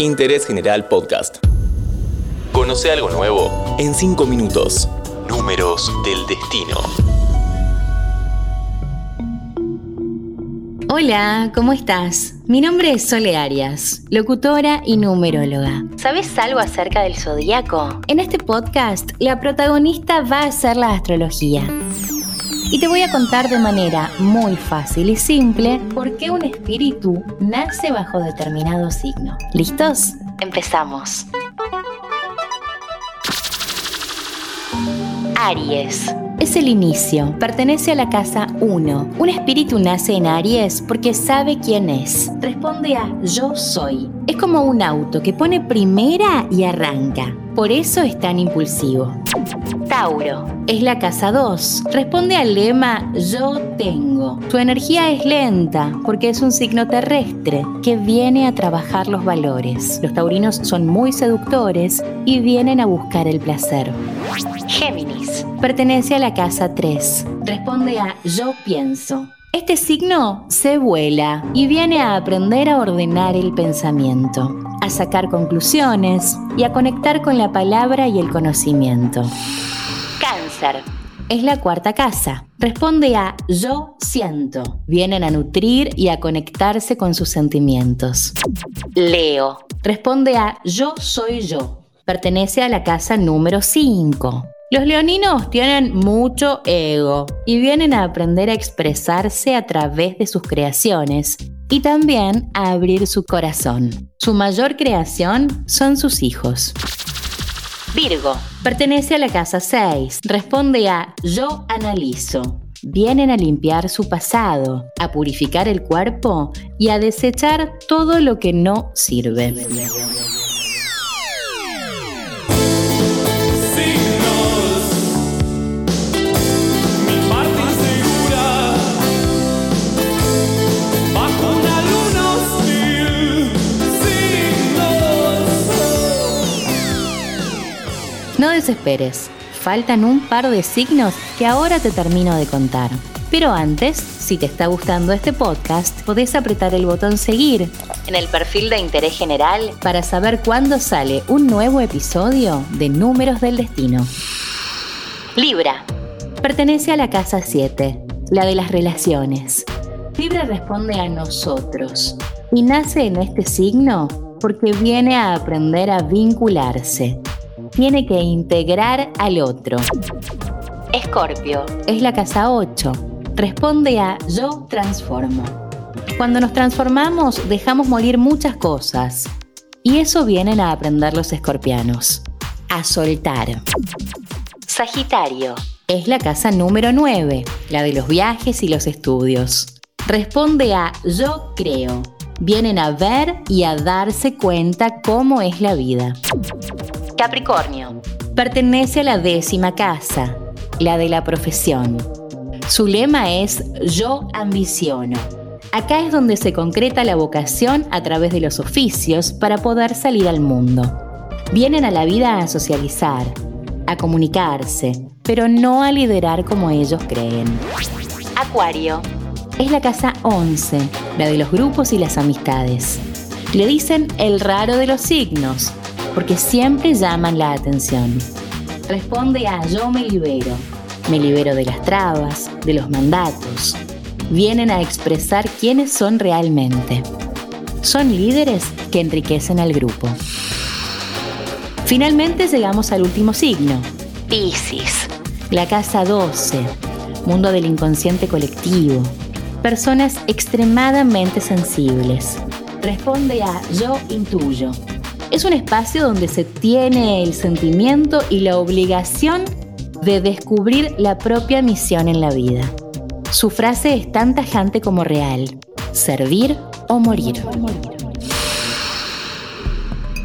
Interés General Podcast. Conoce algo nuevo en 5 minutos. Números del destino. Hola, ¿cómo estás? Mi nombre es Sole Arias, locutora y numeróloga. ¿Sabes algo acerca del zodíaco? En este podcast, la protagonista va a ser la astrología. Y te voy a contar de manera muy fácil y simple por qué un espíritu nace bajo determinado signo. ¿Listos? Empezamos. Aries. Es el inicio, pertenece a la casa 1. Un espíritu nace en Aries porque sabe quién es. Responde a yo soy. Es como un auto que pone primera y arranca. Por eso es tan impulsivo. Tauro. Es la casa 2. Responde al lema yo tengo. Su energía es lenta porque es un signo terrestre que viene a trabajar los valores. Los taurinos son muy seductores y vienen a buscar el placer. Géminis. Pertenece a la casa 3. Responde a yo pienso. Este signo se vuela y viene a aprender a ordenar el pensamiento, a sacar conclusiones y a conectar con la palabra y el conocimiento. Cáncer. Es la cuarta casa. Responde a yo siento. Vienen a nutrir y a conectarse con sus sentimientos. Leo. Responde a yo soy yo. Pertenece a la casa número 5. Los leoninos tienen mucho ego y vienen a aprender a expresarse a través de sus creaciones y también a abrir su corazón. Su mayor creación son sus hijos. Virgo. Pertenece a la casa 6. Responde a yo analizo. Vienen a limpiar su pasado, a purificar el cuerpo y a desechar todo lo que no sirve. Desesperes, faltan un par de signos que ahora te termino de contar. Pero antes, si te está gustando este podcast, podés apretar el botón seguir en el perfil de interés general para saber cuándo sale un nuevo episodio de Números del Destino. Libra. Pertenece a la casa 7, la de las relaciones. Libra responde a nosotros y nace en este signo porque viene a aprender a vincularse tiene que integrar al otro. Escorpio es la casa 8. Responde a yo transformo. Cuando nos transformamos dejamos morir muchas cosas. Y eso vienen a aprender los escorpianos. A soltar. Sagitario es la casa número 9, la de los viajes y los estudios. Responde a yo creo. Vienen a ver y a darse cuenta cómo es la vida. Capricornio. Pertenece a la décima casa, la de la profesión. Su lema es Yo ambiciono. Acá es donde se concreta la vocación a través de los oficios para poder salir al mundo. Vienen a la vida a socializar, a comunicarse, pero no a liderar como ellos creen. Acuario. Es la casa 11, la de los grupos y las amistades. Le dicen el raro de los signos, porque siempre llaman la atención. Responde a yo me libero. Me libero de las trabas, de los mandatos. Vienen a expresar quiénes son realmente. Son líderes que enriquecen al grupo. Finalmente llegamos al último signo, Piscis, la casa 12, mundo del inconsciente colectivo, personas extremadamente sensibles. Responde a yo intuyo. Es un espacio donde se tiene el sentimiento y la obligación de descubrir la propia misión en la vida. Su frase es tan tajante como real, servir o morir.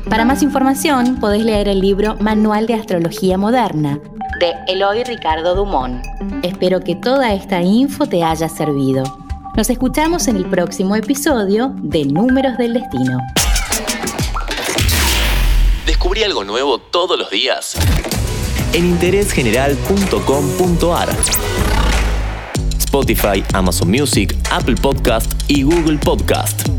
Para más información podés leer el libro Manual de Astrología Moderna de Eloy Ricardo Dumont. Espero que toda esta info te haya servido. Nos escuchamos en el próximo episodio de Números del Destino. Descubrí algo nuevo todos los días en interésgeneral.com.ar. Spotify, Amazon Music, Apple Podcast y Google Podcast.